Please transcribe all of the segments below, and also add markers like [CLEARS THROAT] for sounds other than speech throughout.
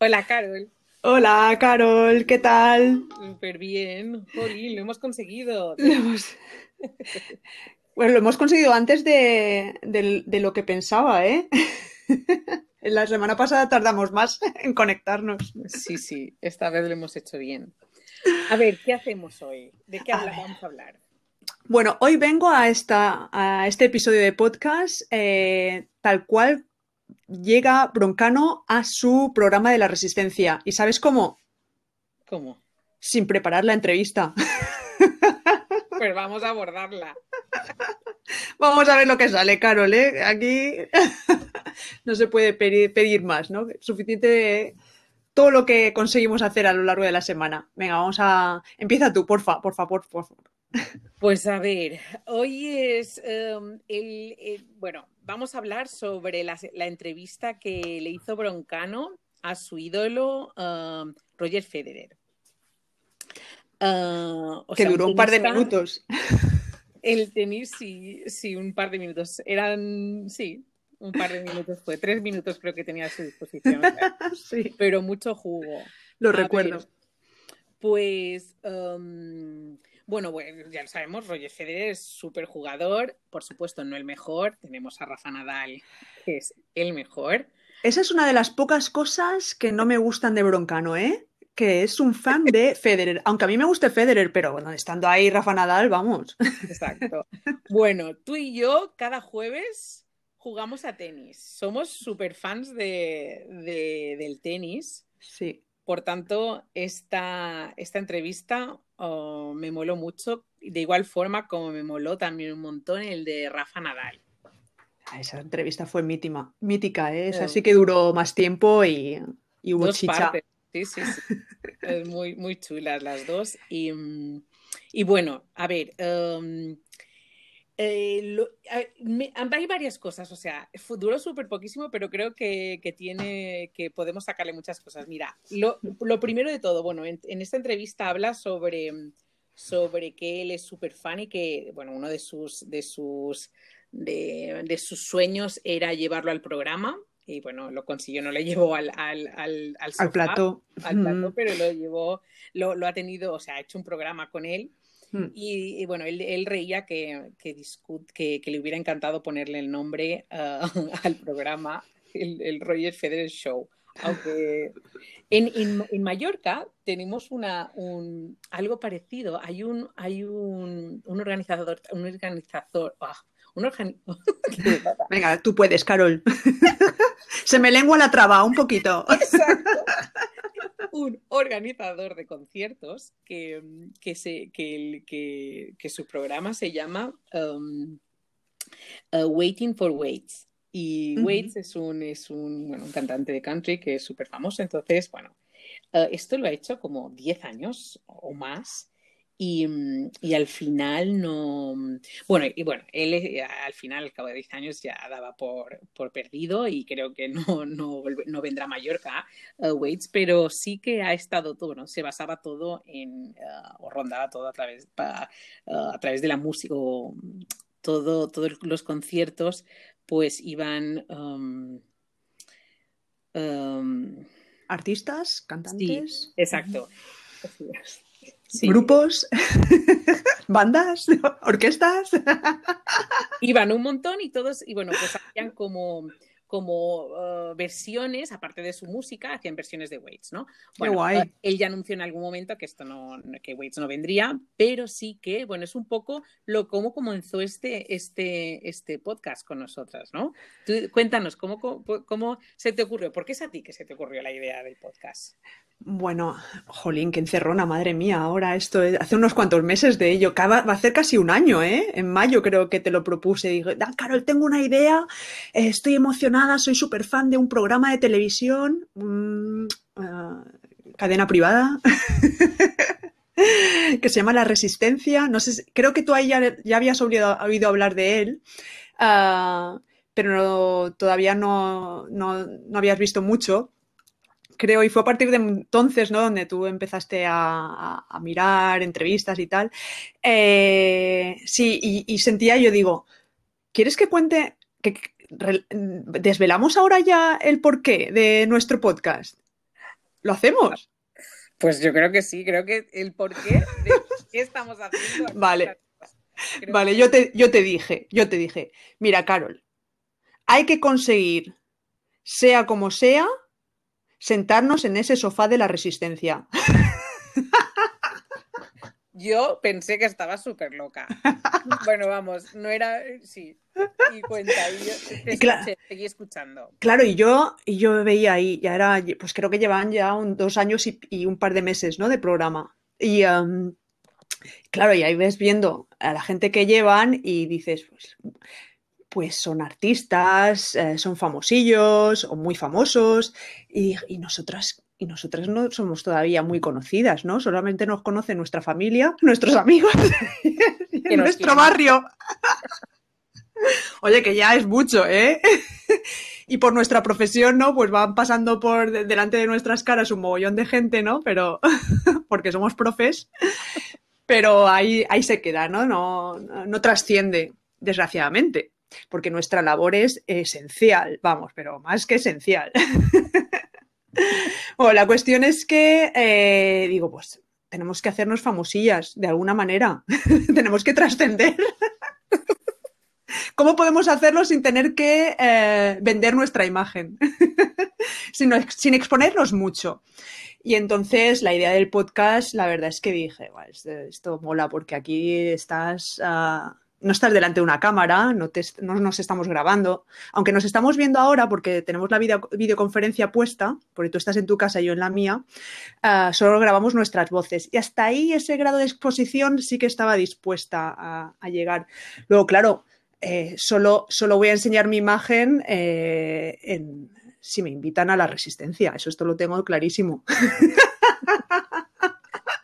Hola, Carol. Hola, Carol, ¿qué tal? Súper bien. Jolín, lo hemos conseguido. Lo hemos- [LAUGHS] Bueno, lo hemos conseguido antes de, de- de lo que pensaba, ¿eh? [LAUGHS] La semana pasada tardamos más [LAUGHS] en conectarnos. Sí, sí, esta vez lo hemos hecho bien. A ver, ¿qué hacemos hoy? ¿De qué A vamos a hablar? Bueno, hoy vengo a, esta, a este episodio de podcast eh, tal cual llega Broncano a su programa de la resistencia. ¿Y sabes cómo? ¿Cómo? Sin preparar la entrevista. [LAUGHS] Pues vamos a abordarla. Vamos a ver lo que sale, Carol, ¿eh? Aquí [LAUGHS] no se puede pedir, más, ¿no? Suficiente todo lo que conseguimos hacer a lo largo de la semana. Venga, vamos a... Empieza tú, porfa, por por favor. Pues a ver, hoy es em, el, el- Bueno, vamos a hablar sobre la, la entrevista que le hizo Broncano a su ídolo em, Roger Federer. O Que sea, duró un par de minutos. [LAUGHS] El tenis, sí, sí, un par de minutos. Eran, sí, un par de minutos fue. Tres minutos creo que tenía a su disposición. [LAUGHS] Sí, pero mucho jugo. lo A recuerdo. ver, pues, um, bueno, bueno, ya lo sabemos, Roger Federer es súper jugador. Por supuesto, no el mejor. Tenemos a Rafa Nadal, que es el mejor. Esa es una de las pocas cosas que no me gustan de Broncano, ¿eh? Que es un fan de [LAUGHS] Federer. Aunque a mí me guste Federer, pero bueno, estando ahí Rafa Nadal, vamos. Exacto. Bueno, tú y yo cada jueves jugamos a tenis. Somos súper fans de, de- del tenis. Sí. Por tanto, esta, esta entrevista oh, me moló mucho, de igual forma como me moló también un montón el de Rafa Nadal. Ah, Esa entrevista fue mítima, mítica, ¿eh? Esa Eh. sí que duró más tiempo y, y hubo Dos chicha. partes. Sí, sí, sí. [LAUGHS] Muy, muy chulas las dos. Y, mm, y bueno, a ver, em, eh, lo- me- hay varias cosas, o sea, duró súper poquísimo, pero creo que, que tiene, que podemos sacarle muchas cosas. Mira, lo, lo primero de todo, bueno, en, en esta entrevista habla sobre, sobre que él es súper fan y que, bueno, uno de sus, de sus, de, de sus sueños era llevarlo al programa. Y bueno, lo consiguió, no le llevó al, al, al, al Al plató. al plato, Mm, pero lo llevó, lo, lo ha tenido, o sea, ha hecho un programa con él. Mm. Y, y bueno, él, él reía que, que, discu- que, que le hubiera encantado ponerle el nombre ah, [LAUGHS] al programa, el, el Roger Federer Show. Aunque en, en, en Mallorca tenemos una, un, algo parecido. Hay un, hay un, un organizador, un organizador, ah, un. [LAUGHS] Venga, tú puedes, Carol. [LAUGHS] Se me lengua la traba un poquito. Exacto. Un organizador de conciertos que, que, se, que, que, que su programa se llama um, uh, Waiting for Waits. Y. Waits es un, es un, bueno, un cantante de country que es súper famoso. Entonces, bueno, uh, esto lo ha hecho como 10 años o más. Y, mm, y al final no. Bueno, y bueno, él eh, al final, al cabo de 10 años, ya daba por, por perdido y creo que no, no, no vendrá a Mallorca uh, Waits, pero sí que ha estado todo, ¿no? Se basaba todo en, uh, o rondaba todo a través, pa- uh, a través de la música, o todo, todos los conciertos, pues iban. um, um, Artistas, sí, cantantes, exacto. Sí. grupos, [LAUGHS] bandas, orquestas. [LAUGHS] Iban un montón y todos, y bueno, pues hacían como, como uh, versiones, aparte de su música, hacían versiones de Waits, ¿no? Bueno, guay. uh, él ya anunció en algún momento que esto no, que Waits no vendría, pero sí que, bueno, es un poco lo cómo comenzó este, este, este podcast con nosotras, ¿no? Tú, cuéntanos, ¿cómo, cómo, cómo se te ocurrió? ¿Por qué es a ti que se te ocurrió la idea del podcast? Bueno, jolín, qué encerrona, madre mía. Ahora esto es- hace unos cuantos meses de ello. Va a hacer casi un año, ¿eh? En mayo creo que te lo propuse. "Ah, Carol, tengo una idea. eh, estoy emocionada. Soy súper fan de un programa de televisión. mm, ah, cadena privada. [LAUGHS] que se llama La Resistencia. No sé, si- creo que tú ahí ya, habías oído, hablar de él. ah, pero todavía no, no, no habías visto mucho creo, y fue a partir de entonces, ¿no? Donde tú empezaste a, a- a mirar entrevistas y tal. Eh, sí, y, y sentía, yo digo, ¿quieres que cuente, que que- re- desvelamos ahora ya el porqué de nuestro podcast? ¿Lo hacemos? Pues yo creo que sí, creo que el porqué de [LAUGHS] qué estamos haciendo. Vale. Vale, yo te, yo te dije, yo te dije, mira, Carol, hay que conseguir, sea como sea, sentarnos en ese sofá de la resistencia. Yo pensé que estaba súper loca. Bueno, vamos, no era. Sí. Y cuenta, y yo claro, seguí escuchando. Claro, y yo, y yo veía ahí, ya era, pues creo que llevan ya un, dos años y, un par de meses, ¿no? De programa. Y um, claro, y ahí ves viendo a la gente que llevan y dices, pues, pues son artistas, eh, son famosillos o muy famosos, y, y nosotras y nosotras no somos todavía muy conocidas, ¿no? Solamente nos conoce nuestra familia, [LAUGHS] nuestros amigos [LAUGHS] y nuestro barrio. [LAUGHS] Oye, que ya es mucho, ¿eh? y por nuestra profesión, ¿no? Pues van pasando por delante de nuestras caras un mogollón de gente, ¿no? Pero porque somos profes, pero ahí, ahí se queda, ¿no? No, no trasciende, desgraciadamente, porque nuestra labor es esencial, vamos, pero más que esencial. [LAUGHS] Bueno, la cuestión es que, eh, digo, pues tenemos que hacernos famosillas de alguna manera. [LAUGHS] tenemos que trascender. ¿Cómo podemos hacerlo sin tener que eh, vender nuestra imagen? [LAUGHS] sin, sin, exponernos mucho. Y entonces la idea del podcast, la verdad es que dije, esto mola porque aquí estás... Uh, no estás delante de una cámara, no, nos estamos grabando, aunque nos estamos viendo ahora porque tenemos la videoconferencia puesta, porque tú estás en tu casa y yo en la mía, ah, solo grabamos nuestras voces. Y hasta ahí ese grado de exposición sí que estaba dispuesta a, llegar. Luego, claro, eh, solo, solo voy a enseñar mi imagen eh, si me invitan a la resistencia, eso esto lo tengo clarísimo. [LAUGHS]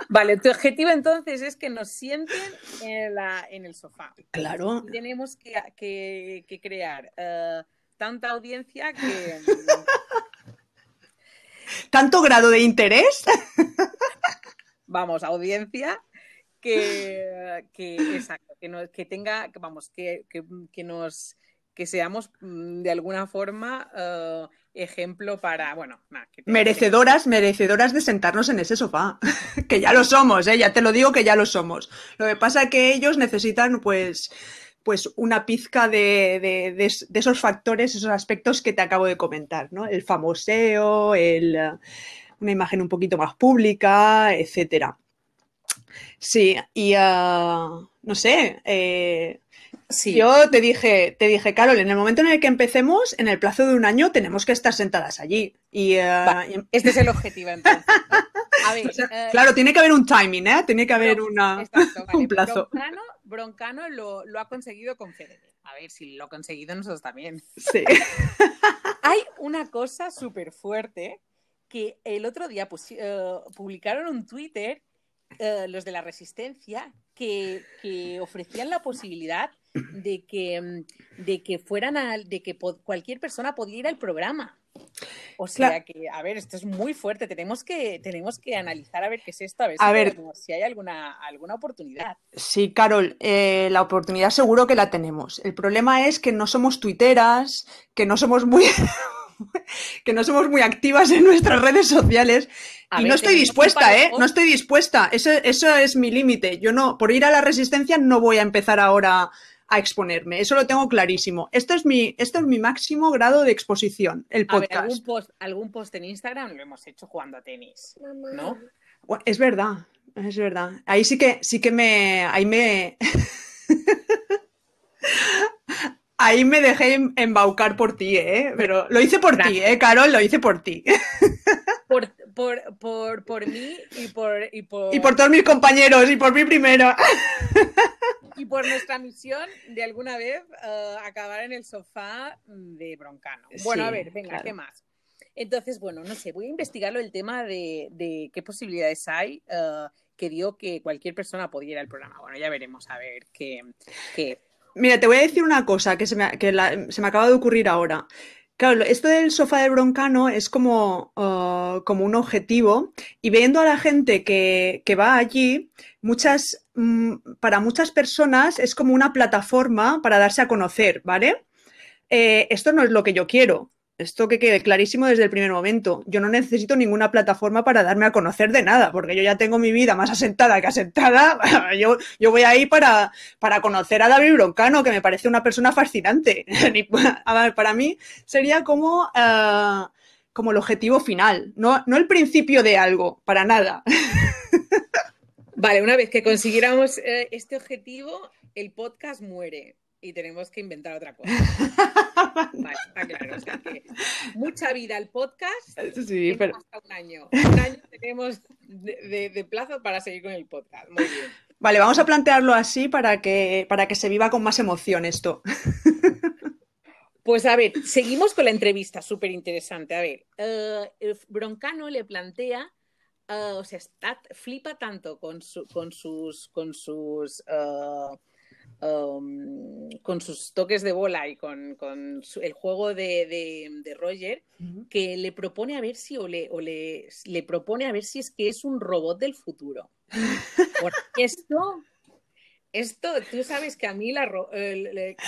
Vale, tu objetivo entonces es que nos sienten en, el sofá. Claro. tenemos que, crear eh, tanta audiencia que... [LAUGHS] ¿Tanto grado de interés? [LAUGHS] Vamos, audiencia que, exacto, que, tenga, vamos, que, nos que seamos mm, de alguna forma eh, ejemplo para, bueno, merecedoras, merecedoras de sentarnos en ese sofá, [LAUGHS] que ya lo somos, ¿eh? ya te lo digo que ya lo somos. Lo que pasa es que ellos necesitan, pues, pues una pizca de, esos factores, esos aspectos que te acabo de comentar, ¿no? El famoseo, el, una imagen un poquito más pública, etcétera. Sí, y uh, no sé, eh, yo te dije, te dije, Carol, en el momento en el que empecemos, en el plazo de un año, tenemos que estar sentadas allí. Y, eh, este es el objetivo, entonces. [LAUGHS] Eh, claro, tiene que haber un timing, ¿eh? Tiene que haber una, [LAUGHS] un plazo. Broncano, lo, ha conseguido con Federer. A ver, si lo ha conseguido nosotros también. Sí. [LAUGHS] Hay una cosa súper fuerte que el otro día eh, publicaron un Twitter los de la Resistencia que, que ofrecían la posibilidad de que, mm, de que fueran a, de que cualquier persona podía ir al programa. O sea que, a ver, esto es muy fuerte. Tenemos que, tenemos que analizar a ver qué es esto, a ver, si, hay alguna, alguna oportunidad. Sí, Carol, eh, la oportunidad seguro que la tenemos. El problema es que no somos tuiteras, que no somos muy. [LAUGHS] que no somos muy activas en nuestras redes sociales y no estoy dispuesta, ¿eh? No estoy dispuesta. Eso, eso es mi límite. Yo no, por ir a la resistencia no voy a empezar ahora a exponerme. Eso lo tengo clarísimo. Esto es mi, esto es mi máximo grado de exposición, el podcast. ¿algún, post, algún post en Instagram lo hemos hecho jugando a tenis, ¿no? es verdad, es verdad. Ahí sí que, sí que me, ahí me, [LAUGHS] ahí me dejé embaucar por ti, ¿eh? Pero lo hice por ti, ¿eh, Carol? Lo hice por ti. Por, por, por, por mí y por, y por... Y por todos mis compañeros y por mí primero. Y por nuestra misión de alguna vez eh, acabar en el sofá de Broncano. Bueno, a ver, venga, ¿qué más? Entonces, bueno, no sé, voy a investigarlo el tema de, qué posibilidades hay eh, que dio que cualquier persona pudiera al programa. Bueno, ya veremos a ver qué... Mira, te voy a decir una cosa que se me, que se me acaba de ocurrir ahora. Claro, esto del sofá de broncano es como, uh, como un objetivo y viendo a la gente que, que va allí, muchas, mm, para muchas personas es como una plataforma para darse a conocer, ¿vale? Eh, esto no es lo que yo quiero. Esto que quede clarísimo desde el primer momento. Yo no necesito ninguna plataforma para darme a conocer de nada, porque yo ya tengo mi vida más asentada que asentada. [LAUGHS] Yo, yo voy ahí para, para conocer a David Broncano, que me parece una persona fascinante. [LAUGHS] para mí sería como, eh, como el objetivo final, no, no el principio de algo, para nada. [LAUGHS] Vale, una vez que consiguiéramos eh, este objetivo, el podcast muere y tenemos que inventar otra cosa. [LAUGHS] vale, está claro. O sea que mucha vida al podcast. [LAUGHS] Sí, pero... Hasta un año. Un año tenemos de, plazo para seguir con el podcast. Muy bien. Vale, vamos a plantearlo así para que, para que se viva con más emoción esto. [LAUGHS] Pues a ver, seguimos con la entrevista, súper interesante. A ver, uh, Broncano le plantea Ah, o sea, está, flipa tanto con, con sus, con sus, ah, um, con sus toques de bola y con, el juego de, Roger, que le propone a ver si, o, le, o le, le, propone a ver si es que es un robot del futuro. Porque esto, esto, tú sabes que a mí la,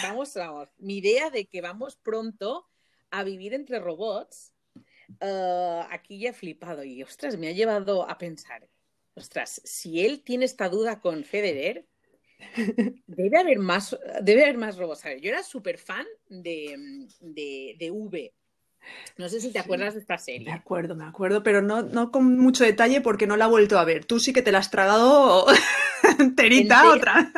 vamos, vamos, mi idea de que vamos pronto a vivir entre robots Ah, aquí ya he flipado y, ostras, me ha llevado a pensar, ostras, si él tiene esta duda con Federer, debe haber más, debe haber más robots. yo era súper fan de, de, V. No sé si te acuerdas de esta serie. Me acuerdo, me acuerdo, pero no, no con mucho detalle porque no la he vuelto a ver. Tú sí que te la has tragado [LAUGHS] enterita, otra.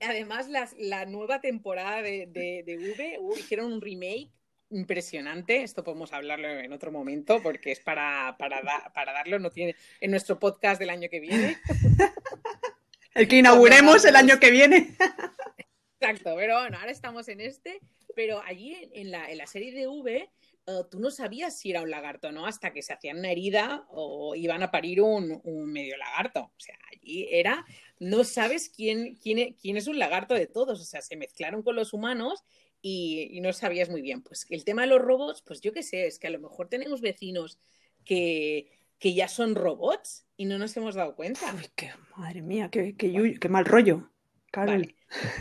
Además, la nueva temporada de, de, V, hicieron un remake impresionante. Esto podemos hablarlo en otro momento porque es para, para, darlo. No tiene en nuestro podcast del año que viene. [LAUGHS] El que inauguremos el año que viene. [LAUGHS] Exacto, pero bueno, ahora estamos en este. Pero allí en la, en la serie de V, eh, tú no sabías si era un lagarto no hasta que se hacían una herida o iban a parir un, un medio lagarto. O sea, allí era, no sabes quién, quién, quién es un lagarto de todos. O sea, se mezclaron con los humanos y, no sabías muy bien. Pues el tema de los robots, pues yo qué sé, es que a lo mejor tenemos vecinos que, que ya son robots y no nos hemos dado cuenta. qué, madre mía, qué, qué, mal rollo.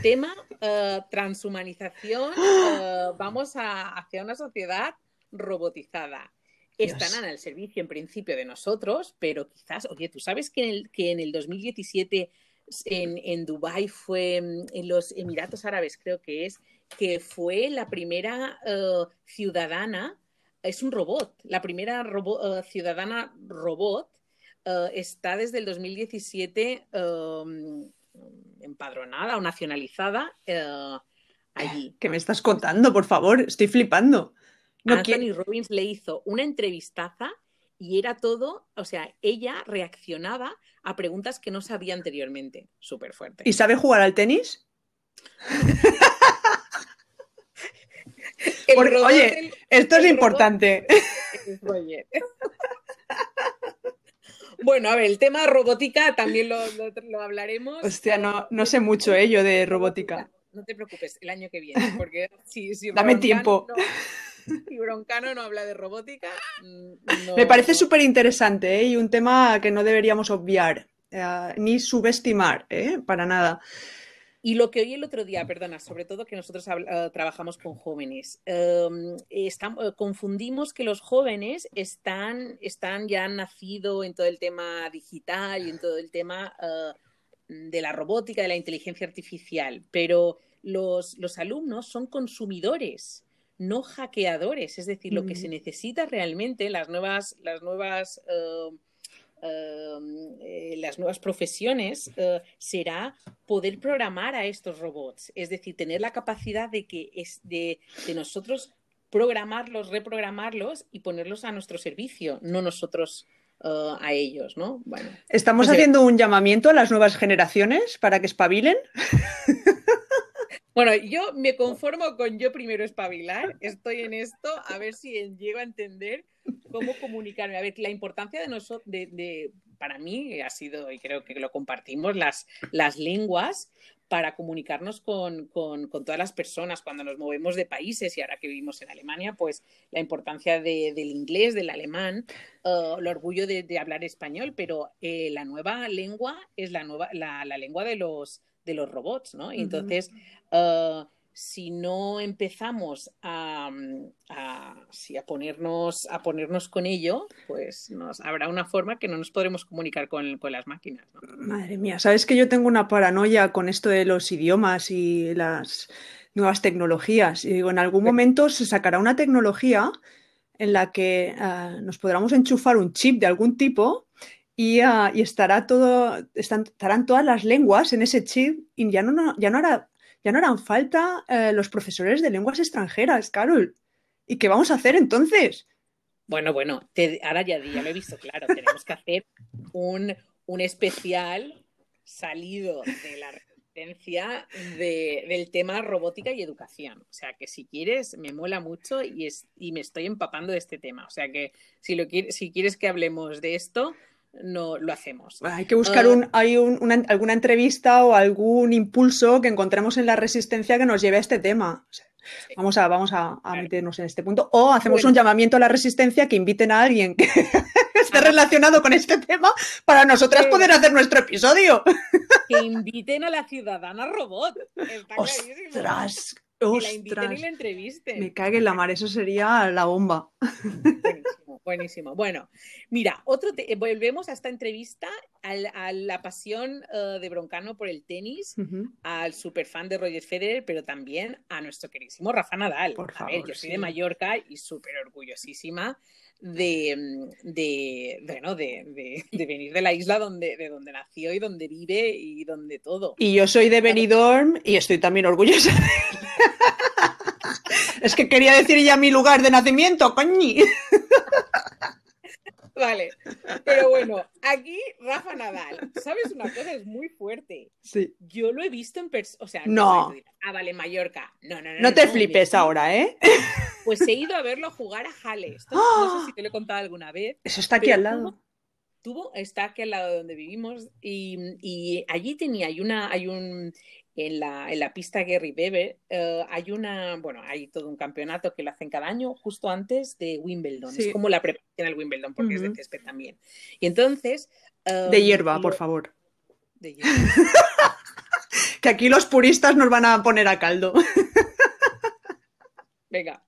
Tema eh, transhumanización. [GASPS] Eh, vamos a, hacia una sociedad robotizada. Están al servicio en principio de nosotros, pero quizás, oye, tú sabes que en el, que en el 2017 en, en Dubái fue, mm, en los Emiratos Árabes creo que es, que fue la primera eh, ciudadana, es un robot, la primera eh, ciudadana robot eh, está desde el 2017 em, empadronada o nacionalizada allí. ¿Qué me estás contando, por favor? Estoy flipando. Anthony Robbins le hizo una entrevistaza y era todo, o sea, ella reaccionaba a preguntas que no sabía anteriormente. Súper fuerte. ¿Y sabe jugar al tenis? [LAUGHS] [LAUGHS] oye, esto es importante. [LAUGHS] Bueno, a ver, el tema robótica también lo, hablaremos. Hostia, no, no sé mucho ello de robótica. No te preocupes, el año que viene, porque si, Dame tiempo. [LAUGHS] si Broncano no habla de robótica. Mm, Me parece súper interesante ¿eh? y un tema que no deberíamos obviar eh, ni subestimar, ¿eh? para nada. Y lo que oí el otro día, perdona, sobre todo que nosotros eh, trabajamos con jóvenes, em, estamos, confundimos que los jóvenes están, están ya han nacido en todo el tema digital y en todo el tema de la robótica, de la inteligencia artificial, pero los, los alumnos son consumidores no hackeadores, es decir, lo que se necesita realmente, las nuevas, las nuevas, eh, eh, las nuevas profesiones eh, será poder programar a estos robots, es decir, tener la capacidad de que es de, nosotros programarlos, reprogramarlos y ponerlos a nuestro servicio, no nosotros a ellos, ¿no? Bueno. ¿Estamos pues, haciendo un llamamiento a las nuevas generaciones para que espabilen? Bueno, yo me conformo con yo primero espabilar, estoy en esto, a ver si llego a entender cómo comunicarme. A ver, la importancia de nosotros, de, para mí ha sido, y creo que lo compartimos, las, las lenguas para comunicarnos con, todas las personas cuando nos movemos de países y ahora que vivimos en Alemania, pues la importancia del inglés, del alemán, uh, el orgullo de, hablar español, pero eh, la nueva lengua es la, nueva, la, la lengua de los de los robots, ¿no? Entonces, ah, si no empezamos a, a, a, ponernos, a ponernos con ello, pues nos, habrá una forma que no nos podremos comunicar con, con las máquinas. ¿no? Madre mía, sabes que yo tengo una paranoia con esto de los idiomas y las nuevas tecnologías. Y digo, en algún momento se sacará una tecnología en la que uh, nos podremos enchufar un chip de algún tipo y, uh, y estará todo, están, estarán todas las lenguas en ese chip y ya no, ya no hará ya no harán falta eh, los profesores de lenguas extranjeras, Carol. ¿Y qué vamos a hacer entonces? Bueno, bueno, te, ahora ya, ya, lo he visto claro, tenemos que hacer un, un especial salido de la resistencia de, del tema robótica y educación. O sea que si quieres, me mola mucho y, es, y me estoy empapando de este tema. O sea que si, lo, si quieres que hablemos de esto, no lo hacemos. Hay que buscar un, hay un, una, alguna entrevista o algún impulso que encontremos en la resistencia que nos lleve a este tema. Sí. Vamos a, vamos a, a meternos en este punto. O hacemos bueno. un llamamiento a la resistencia que inviten a alguien que [LAUGHS] esté relacionado con este tema para nosotras sí. poder hacer nuestro episodio. Que inviten a la ciudadana robot. Está ¡Ostras! Que la inviten y la entrevisten. Me cague en la mar, eso sería la bomba. Buenísimo. Bueno, mira, otro te... volvemos a esta entrevista al, a la pasión uh, de Broncano por el tenis, uh -huh. al superfan de Roger Federer, pero también a nuestro queridísimo Rafa Nadal. Por a favor, ver, yo soy sí. de Mallorca y súper orgullosísima de, de, bueno, de, de, de, venir de la isla donde, de donde nació y donde vive y donde todo. Y yo soy de Benidorm y estoy también orgullosa de. Es que quería decir ya mi lugar de nacimiento, coñi. [LAUGHS] Vale, pero bueno, aquí Rafa Nadal, ¿sabes una cosa? Es muy fuerte. Sí. Yo lo he visto en persona, o sea, no. no. Ah, vale, Mallorca. No, no, no. No te no, flipes ahora, ¿eh? Pues he ido a verlo jugar a ¡Oh! [GASPS] No sé si te lo he contado alguna vez. Eso está aquí al lado. Tuvo, está aquí al lado de donde vivimos y, y allí tenía, hay una, hay un, en la, en la pista Gary Weber uh, hay una, bueno, hay todo un campeonato que lo hacen cada año justo antes de Wimbledon. Sí. Es como la preparación al Wimbledon porque uh -huh. es de césped también. Y entonces... Um, de hierba, lo... por favor. De hierba. [LAUGHS] que aquí los puristas nos van a poner a caldo. Venga.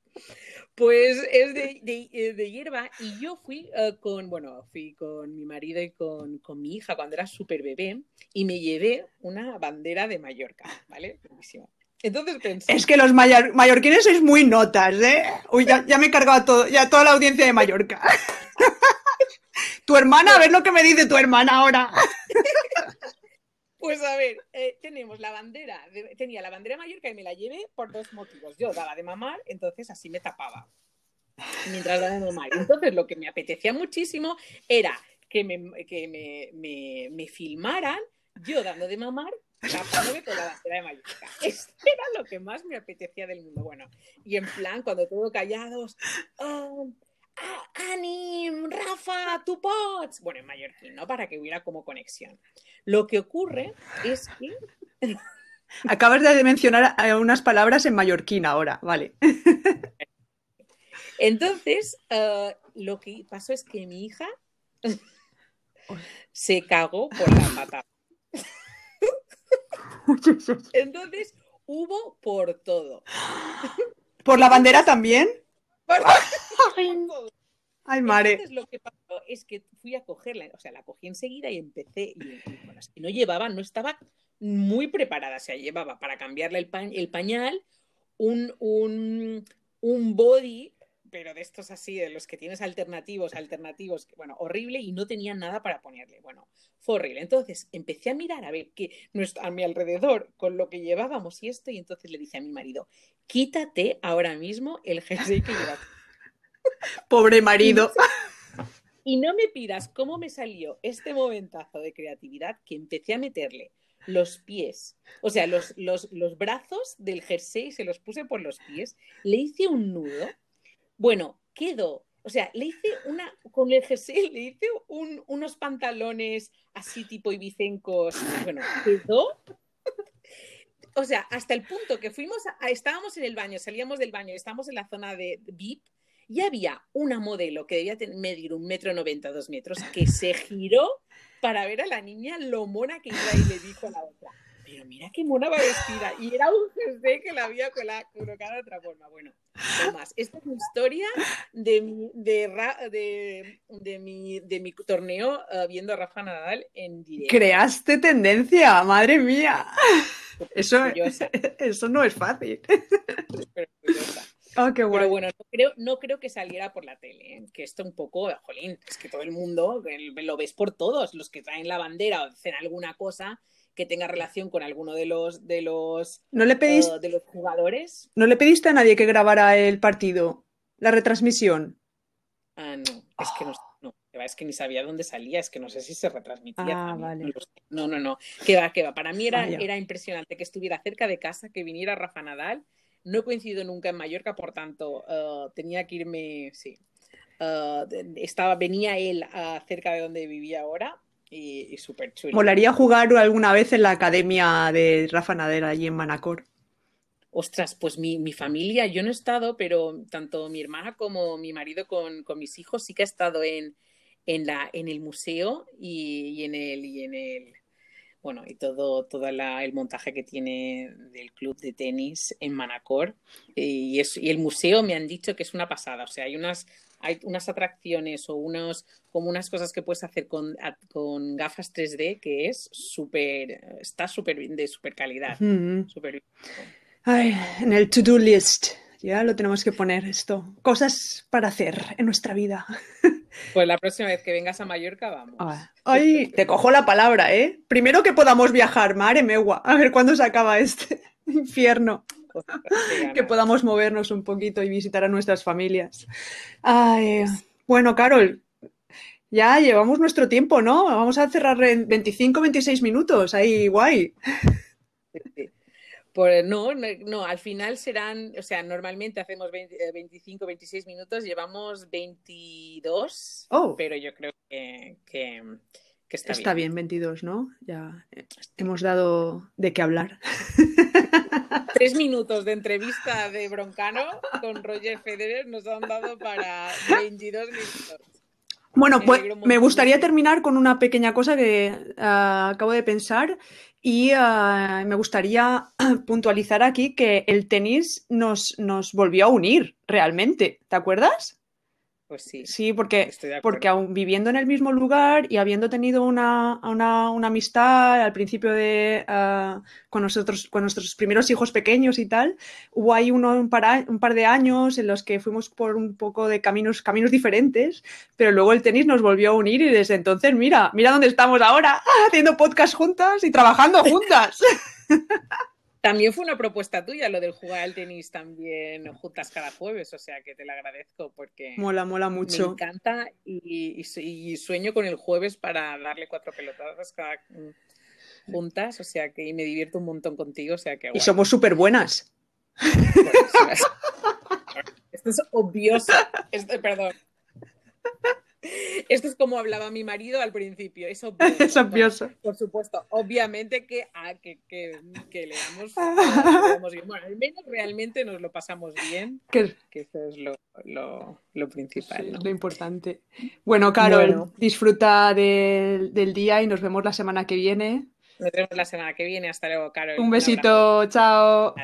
Pues es de, de, de, hierba y yo fui uh, con, bueno, fui con mi marido y con, con mi hija cuando era súper bebé y me llevé una bandera de Mallorca, ¿vale? Buenísimo. Entonces pensé... Es que los mallorquines sois muy notas, ¿eh? Uy, ya, ya me he cargado a todo, ya toda la audiencia de Mallorca. [LAUGHS] tu hermana, a ver lo que me dice tu hermana ahora. Pues a ver, eh, tenemos la bandera, de, tenía la bandera de Mallorca y me la llevé por dos motivos. Yo daba de mamar, entonces así me tapaba mientras daba de mamar. Entonces lo que me apetecía muchísimo era que me, que me, me, filmaran yo dando de mamar tapándome con la bandera de Mallorca. Esto era lo que más me apetecía del mundo. Bueno, y en plan, cuando todo callados, ah, Ani, Rafa, tu pots. Bueno, en mallorquín, ¿no? Para que hubiera como conexión. Lo que ocurre es que. [LAUGHS] Acabas de mencionar unas palabras en mallorquín ahora, vale. [LAUGHS] Entonces, uh, lo que pasó es que mi hija [LAUGHS] se cagó por la pata. Entonces, hubo por todo. ¿Por la bandera también? Por Ay, madre. Entonces, lo que pasó es que fui a cogerla, o sea, la cogí enseguida y empecé. Y, y bueno, es que no llevaba, no estaba muy preparada, o sea, llevaba para cambiarle el, pa el pañal un, un, un body pero de estos así, de los que tienes alternativos, alternativos, bueno, horrible y no tenía nada para ponerle. Bueno, fue horrible. Entonces empecé a mirar a ver qué a mi alrededor con lo que llevábamos y esto, y entonces le dije a mi marido, quítate ahora mismo el jersey que llevas. Pobre marido. Y no me pidas cómo me salió este momentazo de creatividad que empecé a meterle los pies, o sea, los, los, los brazos del jersey se los puse por los pies, le hice un nudo bueno, quedó. O sea, le hice una, con el jersey le hice un, unos pantalones así tipo ibicencos. Bueno, quedó. O sea, hasta el punto que fuimos, a, estábamos en el baño, salíamos del baño, estábamos en la zona de VIP y había una modelo que debía medir un metro noventa, dos metros, que se giró para ver a la niña lo mona que iba y le dijo a la otra pero mira qué mona va vestida. Y era un jersey que la había colocado de otra forma. Bueno, más. Esta es mi historia de mi, de, de, mi, de mi torneo uh, viendo a Rafa Nadal en directo. Creaste tendencia, madre mía. Eso, [LAUGHS] eso no es fácil. Oh, qué Pero bueno, no creo, no creo que saliera por la tele, ¿eh? que esto un poco, jolín, es que todo el mundo lo ves por todos, los que traen la bandera o hacen alguna cosa que tenga relación con alguno de los de los, ¿No le pedís, de los jugadores. ¿No le pediste a nadie que grabara el partido, la retransmisión? Ah, no, es que no, no, es que ni sabía dónde salía, es que no sé si se retransmitía. Ah, vale. No, no, no, que va, que va. Para mí era, era impresionante que estuviera cerca de casa, que viniera Rafa Nadal. No he coincidido nunca en Mallorca, por tanto, uh, tenía que irme, sí. Uh, estaba, venía él uh, cerca de donde vivía ahora y, súper chulo. Molaría jugar alguna vez en la academia de Rafa Nadera allí en Manacor. Ostras, pues mi, mi, familia, yo no he estado, pero tanto mi hermana como mi marido con, con mis hijos sí que ha estado en, en, la, en el museo y, y, en el, y en el, bueno, y todo, todo el montaje que tiene del club de tenis en Manacor. Y, es, y el museo me han dicho que es una pasada, o sea, hay unas hay unas atracciones o unos, como unas cosas que puedes hacer con, con gafas 3D que es súper, está súper bien, de súper calidad. super en el to-do list, ya lo tenemos que poner esto. Cosas para hacer en nuestra vida. Pues la próxima vez que vengas a Mallorca vamos. Ah, ay, te cojo la palabra, ¿eh? Primero que podamos viajar, mare megua, a ver cuándo se acaba este [LAUGHS] infierno que podamos movernos un poquito y visitar a nuestras familias. bueno, Carol, ya llevamos nuestro tiempo, ¿no? Vamos a cerrar en 25, 26 minutos, ahí guay. Pues no, no, al final serán, o sea, normalmente hacemos 25, 26 eh, minutos, llevamos 22, pero yo creo que, está, está bien. bien. 22, ¿no? Ya hemos dado de qué hablar. [LAUGHS] Tres minutos de entrevista de Broncano con Roger Federer nos han dado para 22 minutos. Bueno, pues me gustaría terminar con una pequeña cosa que ah, acabo de pensar y ah, me gustaría [CLEARS THROAT] puntualizar aquí que el tenis nos, nos volvió a unir realmente. ¿Te acuerdas? Pues sí. Sí, porque, porque aún viviendo en el mismo lugar y habiendo tenido una, una, una amistad al principio de uh, con nosotros, con nuestros primeros hijos pequeños y tal, hubo ahí uno, un, par, un par de años en los que fuimos por un poco de caminos, caminos diferentes, pero luego el tenis nos volvió a unir y desde entonces, mira, mira dónde estamos ahora, [LAUGHS] haciendo podcast juntas y trabajando juntas. [LAUGHS] También fue una propuesta tuya lo del jugar al tenis también juntas cada jueves, o sea que te lo agradezco porque mola, mola mucho. Me encanta y, sueño con el jueves para darle cuatro pelotadas cada juntas, o sea que me divierto un montón contigo, o sea que y somos súper buenas. [LAUGHS] Esto es obvioso, perdón. Esto es como hablaba mi marido al principio, es [LAUGHS] obvioso. por supuesto, obviamente que, a, que, que, que leamos, [LAUGHS] bien. Bueno, al menos realmente nos lo pasamos bien, que eso es lo, lo, lo principal. Lo importante. Bueno, Carol, disfruta del, del día y nos vemos la semana que viene. Nos vemos la semana que viene. Hasta luego, Carol. Un besito, chao.